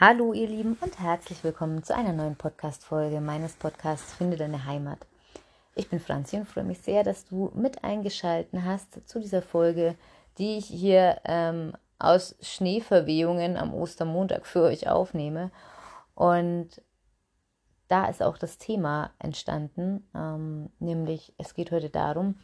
Hallo ihr Lieben und herzlich willkommen zu einer neuen Podcast-Folge meines Podcasts Finde deine Heimat. Ich bin Franzi und freue mich sehr, dass du mit eingeschalten hast zu dieser Folge, die ich hier ähm, aus Schneeverwehungen am Ostermontag für euch aufnehme. Und da ist auch das Thema entstanden, ähm, nämlich es geht heute darum,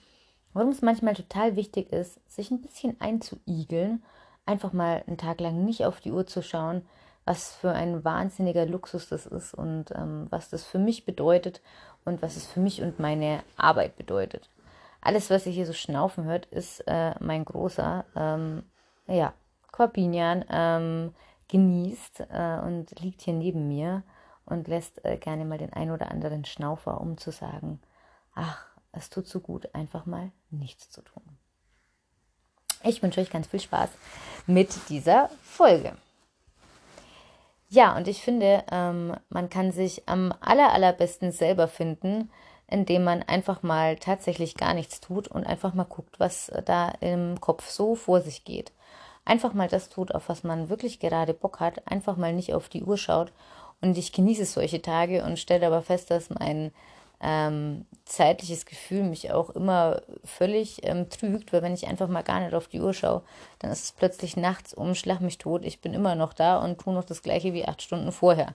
warum es manchmal total wichtig ist, sich ein bisschen einzuigeln, einfach mal einen Tag lang nicht auf die Uhr zu schauen, was für ein wahnsinniger Luxus das ist und ähm, was das für mich bedeutet und was es für mich und meine Arbeit bedeutet. Alles, was ihr hier so schnaufen hört, ist äh, mein großer, ähm, ja, Corbinian, ähm, genießt äh, und liegt hier neben mir und lässt äh, gerne mal den ein oder anderen Schnaufer, um zu sagen, ach, es tut so gut, einfach mal nichts zu tun. Ich wünsche euch ganz viel Spaß mit dieser Folge. Ja, und ich finde, ähm, man kann sich am aller, allerbesten selber finden, indem man einfach mal tatsächlich gar nichts tut und einfach mal guckt, was da im Kopf so vor sich geht. Einfach mal das tut, auf was man wirklich gerade Bock hat, einfach mal nicht auf die Uhr schaut. Und ich genieße solche Tage und stelle aber fest, dass mein ähm, zeitliches Gefühl mich auch immer völlig ähm, trügt, weil wenn ich einfach mal gar nicht auf die Uhr schaue, dann ist es plötzlich nachts um, schlag mich tot, ich bin immer noch da und tue noch das gleiche wie acht Stunden vorher.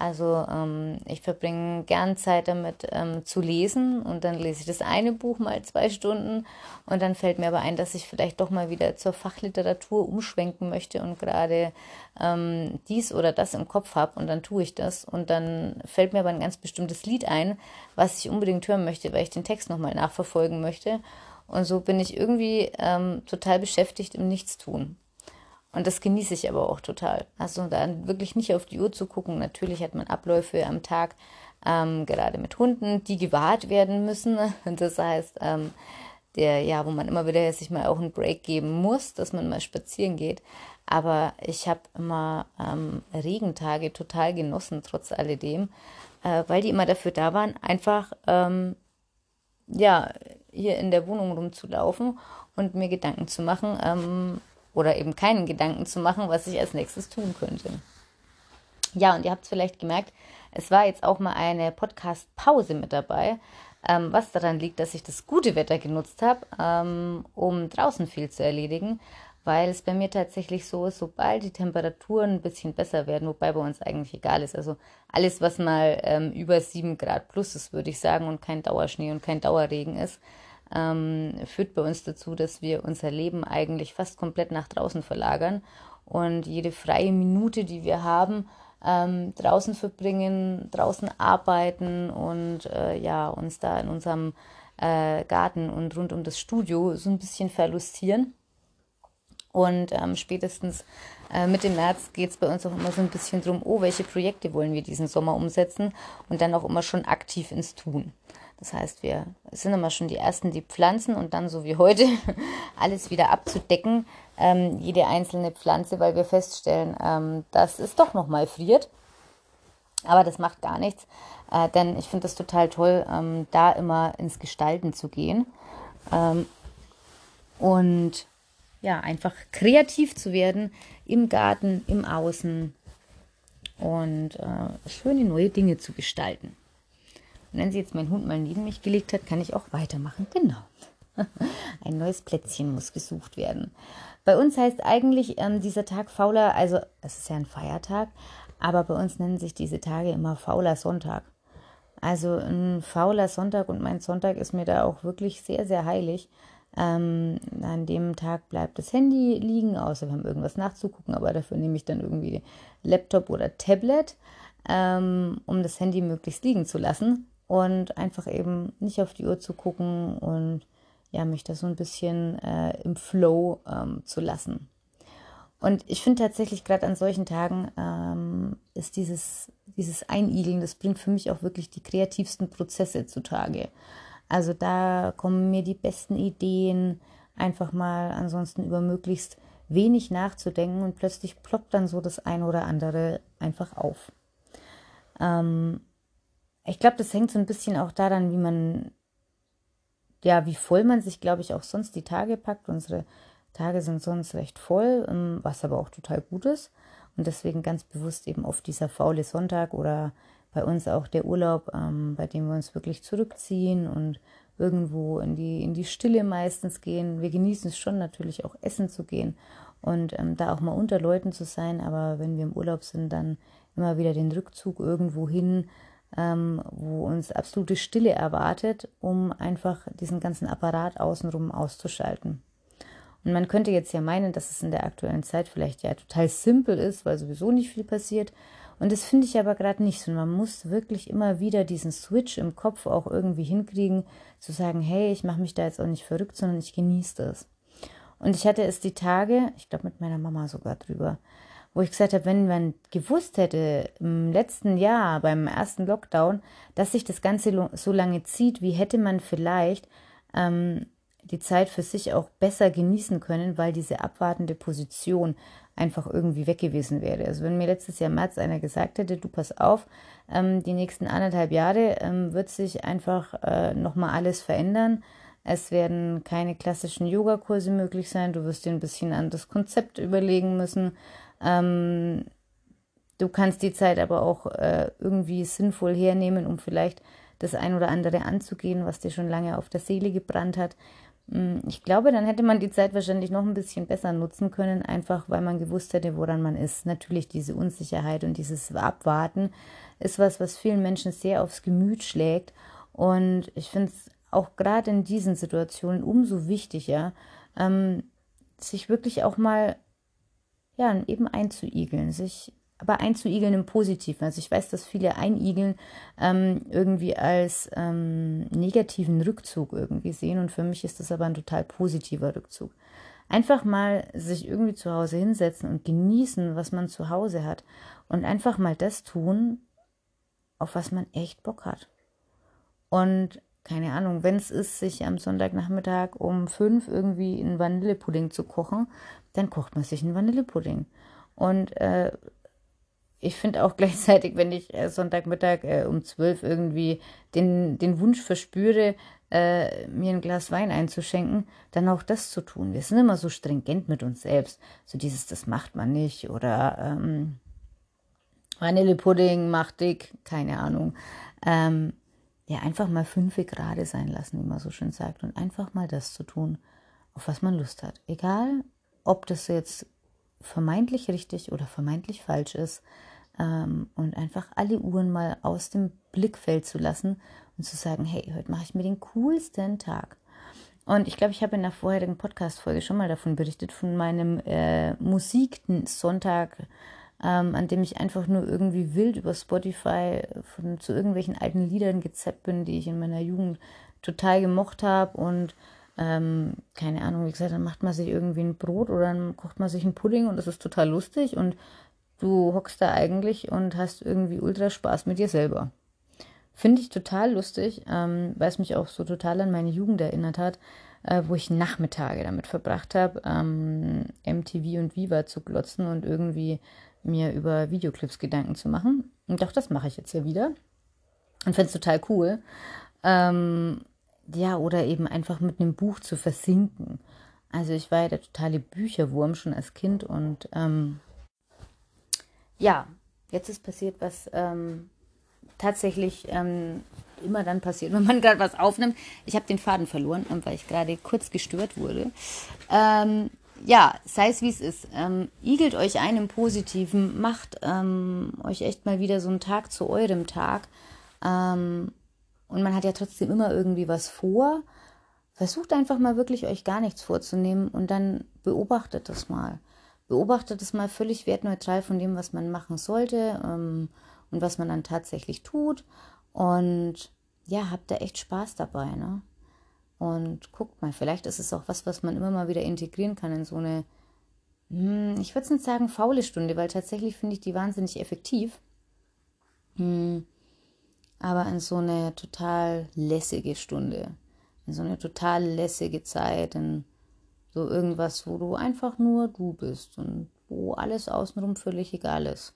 Also ähm, ich verbringe gern Zeit damit ähm, zu lesen und dann lese ich das eine Buch mal zwei Stunden und dann fällt mir aber ein, dass ich vielleicht doch mal wieder zur Fachliteratur umschwenken möchte und gerade ähm, dies oder das im Kopf habe und dann tue ich das und dann fällt mir aber ein ganz bestimmtes Lied ein, was ich unbedingt hören möchte, weil ich den Text nochmal nachverfolgen möchte und so bin ich irgendwie ähm, total beschäftigt im Nichtstun. Und das genieße ich aber auch total. Also dann wirklich nicht auf die Uhr zu gucken. Natürlich hat man Abläufe am Tag, ähm, gerade mit Hunden, die gewahrt werden müssen. Und das heißt, ähm, der, ja, wo man immer wieder sich mal auch einen Break geben muss, dass man mal spazieren geht. Aber ich habe immer ähm, Regentage total genossen, trotz alledem, äh, weil die immer dafür da waren, einfach ähm, ja, hier in der Wohnung rumzulaufen und mir Gedanken zu machen, ähm, oder eben keinen Gedanken zu machen, was ich als nächstes tun könnte. Ja, und ihr habt es vielleicht gemerkt, es war jetzt auch mal eine Podcast-Pause mit dabei, ähm, was daran liegt, dass ich das gute Wetter genutzt habe, ähm, um draußen viel zu erledigen, weil es bei mir tatsächlich so ist, sobald die Temperaturen ein bisschen besser werden, wobei bei uns eigentlich egal ist, also alles, was mal ähm, über 7 Grad plus ist, würde ich sagen, und kein Dauerschnee und kein Dauerregen ist, ähm, führt bei uns dazu, dass wir unser Leben eigentlich fast komplett nach draußen verlagern und jede freie Minute, die wir haben, ähm, draußen verbringen, draußen arbeiten und äh, ja, uns da in unserem äh, Garten und rund um das Studio so ein bisschen verlustieren. Und ähm, spätestens äh, Mitte März geht es bei uns auch immer so ein bisschen drum, oh, welche Projekte wollen wir diesen Sommer umsetzen und dann auch immer schon aktiv ins Tun. Das heißt, wir sind immer schon die Ersten, die pflanzen und dann so wie heute alles wieder abzudecken, ähm, jede einzelne Pflanze, weil wir feststellen, ähm, dass es doch nochmal friert. Aber das macht gar nichts, äh, denn ich finde das total toll, ähm, da immer ins Gestalten zu gehen ähm, und ja, einfach kreativ zu werden im Garten, im Außen und äh, schöne neue Dinge zu gestalten. Und wenn sie jetzt mein Hund mal neben mich gelegt hat, kann ich auch weitermachen. Genau. Ein neues Plätzchen muss gesucht werden. Bei uns heißt eigentlich ähm, dieser Tag fauler, also es ist ja ein Feiertag, aber bei uns nennen sich diese Tage immer fauler Sonntag. Also ein fauler Sonntag und mein Sonntag ist mir da auch wirklich sehr, sehr heilig. Ähm, an dem Tag bleibt das Handy liegen, außer wir haben irgendwas nachzugucken, aber dafür nehme ich dann irgendwie Laptop oder Tablet, ähm, um das Handy möglichst liegen zu lassen und einfach eben nicht auf die Uhr zu gucken und ja, mich da so ein bisschen äh, im Flow ähm, zu lassen. Und ich finde tatsächlich gerade an solchen Tagen ähm, ist dieses, dieses Einigeln, das bringt für mich auch wirklich die kreativsten Prozesse zutage. Also da kommen mir die besten Ideen, einfach mal ansonsten über möglichst wenig nachzudenken und plötzlich ploppt dann so das eine oder andere einfach auf. Ähm, ich glaube, das hängt so ein bisschen auch daran, wie man, ja, wie voll man sich, glaube ich, auch sonst die Tage packt. Unsere Tage sind sonst recht voll, ähm, was aber auch total gut ist. Und deswegen ganz bewusst eben oft dieser faule Sonntag oder bei uns auch der Urlaub, ähm, bei dem wir uns wirklich zurückziehen und irgendwo in die, in die Stille meistens gehen. Wir genießen es schon natürlich auch essen zu gehen und ähm, da auch mal unter Leuten zu sein, aber wenn wir im Urlaub sind, dann immer wieder den Rückzug irgendwo hin, ähm, wo uns absolute Stille erwartet, um einfach diesen ganzen Apparat außenrum auszuschalten. Und man könnte jetzt ja meinen, dass es in der aktuellen Zeit vielleicht ja total simpel ist, weil sowieso nicht viel passiert. Und das finde ich aber gerade nicht so. Man muss wirklich immer wieder diesen Switch im Kopf auch irgendwie hinkriegen, zu sagen, hey, ich mache mich da jetzt auch nicht verrückt, sondern ich genieße das. Und ich hatte es die Tage, ich glaube mit meiner Mama sogar drüber, wo ich gesagt habe, wenn man gewusst hätte im letzten Jahr beim ersten Lockdown, dass sich das Ganze so lange zieht, wie hätte man vielleicht ähm, die Zeit für sich auch besser genießen können, weil diese abwartende Position einfach irgendwie weg gewesen wäre. Also wenn mir letztes Jahr im März einer gesagt hätte, du pass auf, ähm, die nächsten anderthalb Jahre ähm, wird sich einfach äh, nochmal alles verändern. Es werden keine klassischen Yogakurse möglich sein. Du wirst dir ein bisschen an das Konzept überlegen müssen. Ähm, du kannst die Zeit aber auch äh, irgendwie sinnvoll hernehmen, um vielleicht das ein oder andere anzugehen, was dir schon lange auf der Seele gebrannt hat. Hm, ich glaube, dann hätte man die Zeit wahrscheinlich noch ein bisschen besser nutzen können, einfach weil man gewusst hätte, woran man ist. Natürlich diese Unsicherheit und dieses Abwarten ist was, was vielen Menschen sehr aufs Gemüt schlägt. Und ich finde es auch gerade in diesen Situationen umso wichtiger, ähm, sich wirklich auch mal ja, eben einzuigeln, sich aber einzuigeln im Positiven. Also ich weiß, dass viele Einigeln ähm, irgendwie als ähm, negativen Rückzug irgendwie sehen und für mich ist das aber ein total positiver Rückzug. Einfach mal sich irgendwie zu Hause hinsetzen und genießen, was man zu Hause hat und einfach mal das tun, auf was man echt Bock hat. Und keine Ahnung, wenn es ist, sich am Sonntagnachmittag um fünf irgendwie einen Vanillepudding zu kochen, dann kocht man sich einen Vanillepudding. Und äh, ich finde auch gleichzeitig, wenn ich äh, Sonntagmittag äh, um zwölf irgendwie den, den Wunsch verspüre, äh, mir ein Glas Wein einzuschenken, dann auch das zu tun. Wir sind immer so stringent mit uns selbst. So dieses, das macht man nicht. Oder ähm, Vanillepudding macht dick, keine Ahnung. Ähm, ja, einfach mal fünf gerade sein lassen, wie man so schön sagt. Und einfach mal das zu tun, auf was man Lust hat. Egal, ob das jetzt vermeintlich richtig oder vermeintlich falsch ist ähm, und einfach alle Uhren mal aus dem Blickfeld zu lassen und zu sagen, hey, heute mache ich mir den coolsten Tag. Und ich glaube, ich habe in der vorherigen Podcast-Folge schon mal davon berichtet, von meinem äh, Musiksonntag, ähm, an dem ich einfach nur irgendwie wild über Spotify von, zu irgendwelchen alten Liedern gezappt bin, die ich in meiner Jugend total gemocht habe und ähm, keine Ahnung, wie gesagt, dann macht man sich irgendwie ein Brot oder dann kocht man sich einen Pudding und das ist total lustig und du hockst da eigentlich und hast irgendwie ultra Spaß mit dir selber. Finde ich total lustig, ähm, weil es mich auch so total an meine Jugend erinnert hat, äh, wo ich Nachmittage damit verbracht habe, ähm, MTV und Viva zu glotzen und irgendwie mir über Videoclips Gedanken zu machen. Und auch das mache ich jetzt ja wieder und finde es total cool. Ähm, ja, oder eben einfach mit einem Buch zu versinken. Also ich war ja der totale Bücherwurm schon als Kind und ähm, ja, jetzt ist passiert, was ähm, tatsächlich ähm, immer dann passiert, wenn man gerade was aufnimmt. Ich habe den Faden verloren, weil ich gerade kurz gestört wurde. Ähm, ja, sei es wie es ist. Ähm, igelt euch ein im Positiven, macht ähm, euch echt mal wieder so einen Tag zu eurem Tag. Ähm, und man hat ja trotzdem immer irgendwie was vor. Versucht einfach mal wirklich euch gar nichts vorzunehmen und dann beobachtet das mal. Beobachtet es mal völlig wertneutral von dem, was man machen sollte ähm, und was man dann tatsächlich tut. Und ja, habt da echt Spaß dabei, ne? Und guckt mal, vielleicht ist es auch was, was man immer mal wieder integrieren kann in so eine, hm, ich würde es nicht sagen faule Stunde, weil tatsächlich finde ich die wahnsinnig effektiv. Hm, aber in so eine total lässige Stunde, in so eine total lässige Zeit, in so irgendwas, wo du einfach nur du bist und wo alles außenrum völlig egal ist.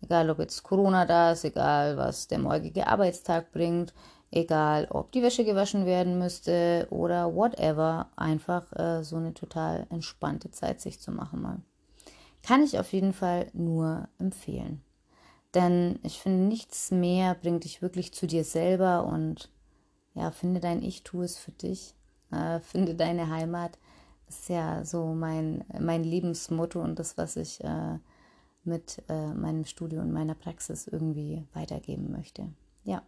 Egal, ob jetzt Corona da ist, egal, was der morgige Arbeitstag bringt, Egal, ob die Wäsche gewaschen werden müsste oder whatever, einfach äh, so eine total entspannte Zeit sich zu machen mal. Kann ich auf jeden Fall nur empfehlen. Denn ich finde, nichts mehr bringt dich wirklich zu dir selber und ja, finde dein Ich, tu es für dich. Äh, finde deine Heimat. Das ist ja so mein, mein Lebensmotto und das, was ich äh, mit äh, meinem Studio und meiner Praxis irgendwie weitergeben möchte. Ja.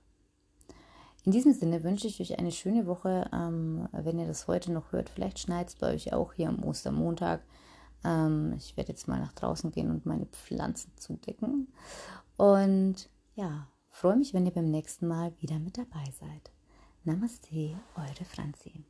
In diesem Sinne wünsche ich euch eine schöne Woche. Ähm, wenn ihr das heute noch hört, vielleicht schneit es bei euch auch hier am Ostermontag. Ähm, ich werde jetzt mal nach draußen gehen und meine Pflanzen zudecken. Und ja, freue mich, wenn ihr beim nächsten Mal wieder mit dabei seid. Namaste, eure Franzi.